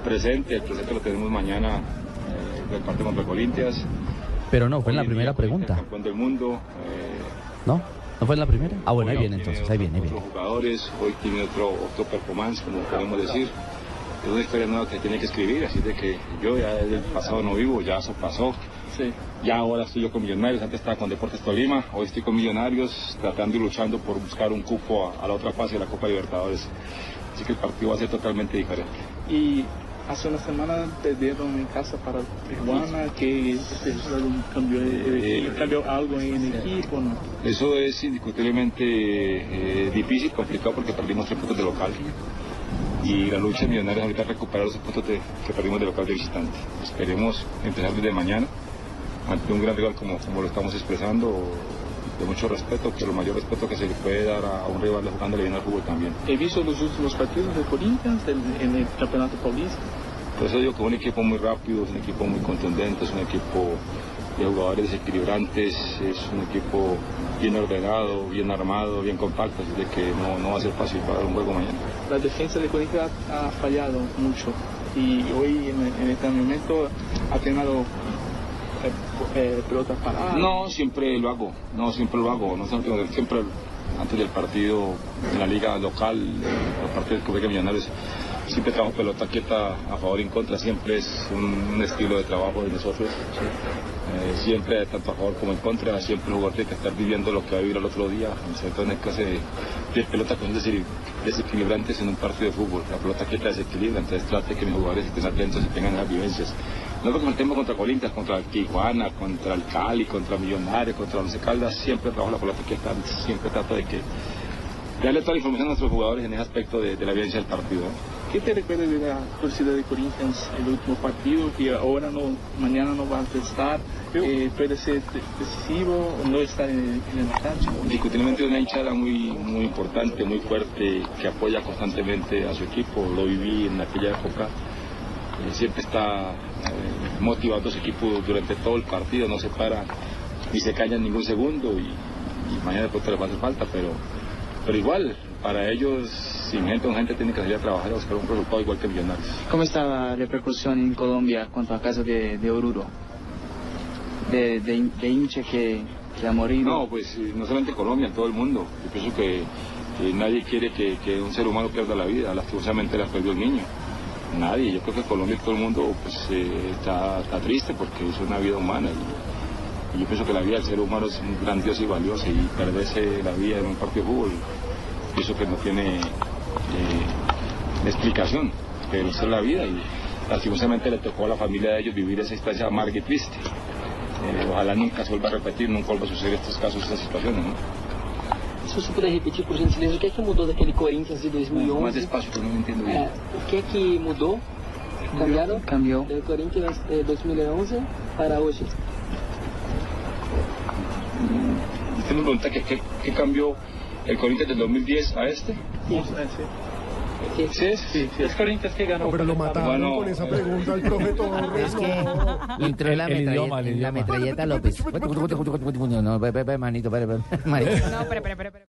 presente, el presente lo tenemos mañana eh, del partido contra Corintias. Pero no, fue en la primera pregunta. Campeón del mundo. eh, ¿No? ¿No fue en la primera? Ah, bueno, ahí viene entonces, ahí viene, ahí viene. jugadores, hoy tiene otro, otro performance, como podemos decir. Es una historia nueva que tiene que escribir, así de que yo ya desde el pasado no vivo, ya eso pasó. Ya ahora estoy yo con Millonarios, antes estaba con Deportes Tolima, hoy estoy con Millonarios tratando y luchando por buscar un cupo a, a la otra fase de la Copa Libertadores. Así que el partido va a ser totalmente diferente. Y hace una semana perdieron en casa para Tijuana, que cambió, eh, Eh, cambió algo en el equipo, ¿no? Eso es indiscutiblemente eh, difícil, complicado porque perdimos tres puntos de local. Y la lucha de Millonarios ahorita recuperar esos puntos de- que perdimos de local de visitante. Esperemos empezar desde mañana ante un gran rival como, como lo estamos expresando, de mucho respeto, pero el mayor respeto que se le puede dar a, un rival jugándole bien al fútbol también. He visto los últimos partidos de Corinthians en, en el Campeonato Paulista. Por eso digo que es un equipo muy rápido, es un equipo muy contundente, es un equipo de jugadores desequilibrantes, es un equipo bien ordenado, bien armado, bien compacto, así de que no, no va a ser fácil para un juego mañana. La defensa de Corinthians ha, fallado mucho y hoy en, en este momento ha tenido eh, eh, pelotas paradas. No, siempre lo hago, no, siempre lo hago, no siempre, siempre antes del partido en la liga local, parte del Club de Millonarios, siempre trabajo pelota quieta a favor y en contra, siempre es un, un estilo de trabajo de nosotros, eh, siempre tanto a favor como en contra, siempre el jugador tiene que estar viviendo lo que va a vivir el otro día, sobre en el caso de, de pelota que son desequilibrantes en un partido de fútbol, la pelota quieta desequilibra, entonces trate que mis jugadores estén atentos y tengan las vivencias. No como el tema contra Corintias, contra Tijuana, contra el Cali, contra Millonarios, contra Once Caldas, siempre trabajo la pelota quieta, siempre trato de que darle toda la información a nuestros jugadores en ese aspecto de, de la vivencia del partido. ¿Qué te recuerda de la torcida de Corinthians el último partido que ahora no, mañana no va a estar? Eh, puede ser de- decisivo no estar en, en el cancha. Indiscutiblemente una hinchada muy, muy importante, muy fuerte, que apoya constantemente a su equipo. Lo viví en aquella época. Eh, siempre está eh, motivando a su equipo durante todo el partido, no se para ni se calla en ningún segundo y, y mañana después les va a hacer falta, pero, pero igual, para ellos, sin gente, gente tiene que salir a trabajar y a buscar un resultado igual que Millonarios. ¿Cómo está la repercusión en Colombia cuanto al caso de, de Oruro? De, de, de hincha que, que ha morido. No, pues eh, no solamente en Colombia, en todo el mundo. Yo pienso que, que nadie quiere que, que un ser humano pierda la vida. Lastimosamente la perdió el niño. Nadie. Yo creo que Colombia todo el mundo pues, eh, está, está triste porque es una vida humana. Y, y yo pienso que la vida del ser humano es grandiosa y valiosa. Y perderse la vida en un partido de fútbol, pienso que no tiene eh, explicación. Pero esa es la vida. Y lastimosamente le tocó a la familia de ellos vivir esa instancia amarga y triste. Eh, ojalá nunca se vuelva a repetir, nunca vuelva a suceder estos casos, estas situaciones, ¿no? Se você puder repetir, por gentileza, o que é que mudou daquele Corinthians de 2011? Más despacio, que no me entiendo bien. É, o que é que mudou? Cambiaram Cambió. do Corinthians de 2011 para hoje? Usted me pregunta que qué, cambió el Corinthians del 2010 a este. Sí, sí. Que- ¿Sí es? Sí, sí, es Corinthians que ganó. No, pero lo mataron Bueno. con esa pregunta el profe Torres. Es que entró la, El- el metralleta, idioma, el la idioma. metralleta López. No, manito, manito. No, pero, pero, pero.